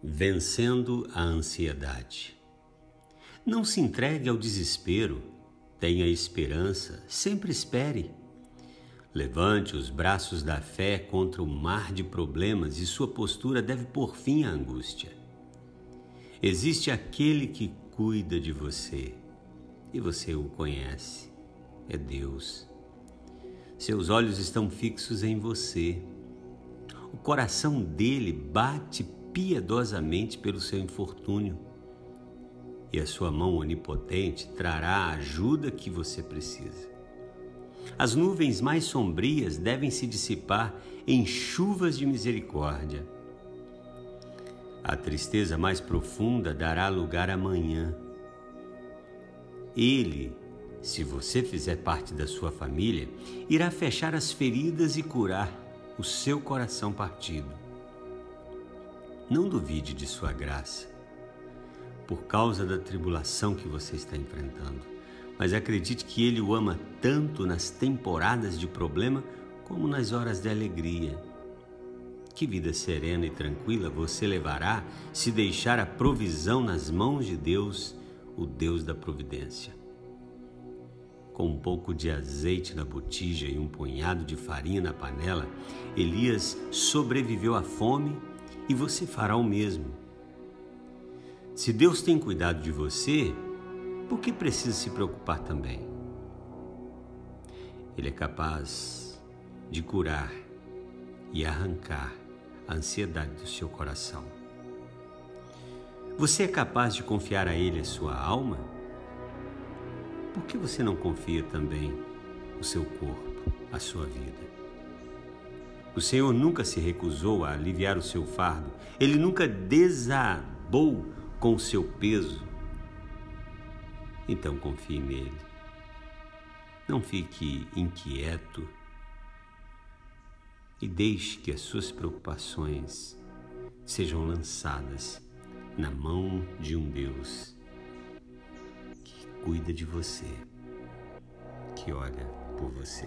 Vencendo a ansiedade. Não se entregue ao desespero, tenha esperança, sempre espere. Levante os braços da fé contra o mar de problemas e sua postura deve pôr fim à angústia. Existe aquele que cuida de você e você o conhece. É Deus. Seus olhos estão fixos em você. O coração dele bate piedosamente pelo seu infortúnio. E a sua mão onipotente trará a ajuda que você precisa. As nuvens mais sombrias devem se dissipar em chuvas de misericórdia. A tristeza mais profunda dará lugar à manhã. Ele, se você fizer parte da sua família, irá fechar as feridas e curar o seu coração partido. Não duvide de sua graça por causa da tribulação que você está enfrentando, mas acredite que Ele o ama tanto nas temporadas de problema como nas horas de alegria. Que vida serena e tranquila você levará se deixar a provisão nas mãos de Deus, o Deus da providência. Com um pouco de azeite na botija e um punhado de farinha na panela, Elias sobreviveu à fome e você fará o mesmo. Se Deus tem cuidado de você, por que precisa se preocupar também? Ele é capaz de curar e arrancar a ansiedade do seu coração. Você é capaz de confiar a Ele a sua alma? Por que você não confia também o seu corpo, a sua vida? O Senhor nunca se recusou a aliviar o seu fardo, ele nunca desabou com o seu peso. Então confie nele. Não fique inquieto e deixe que as suas preocupações sejam lançadas na mão de um Deus que cuida de você, que olha por você.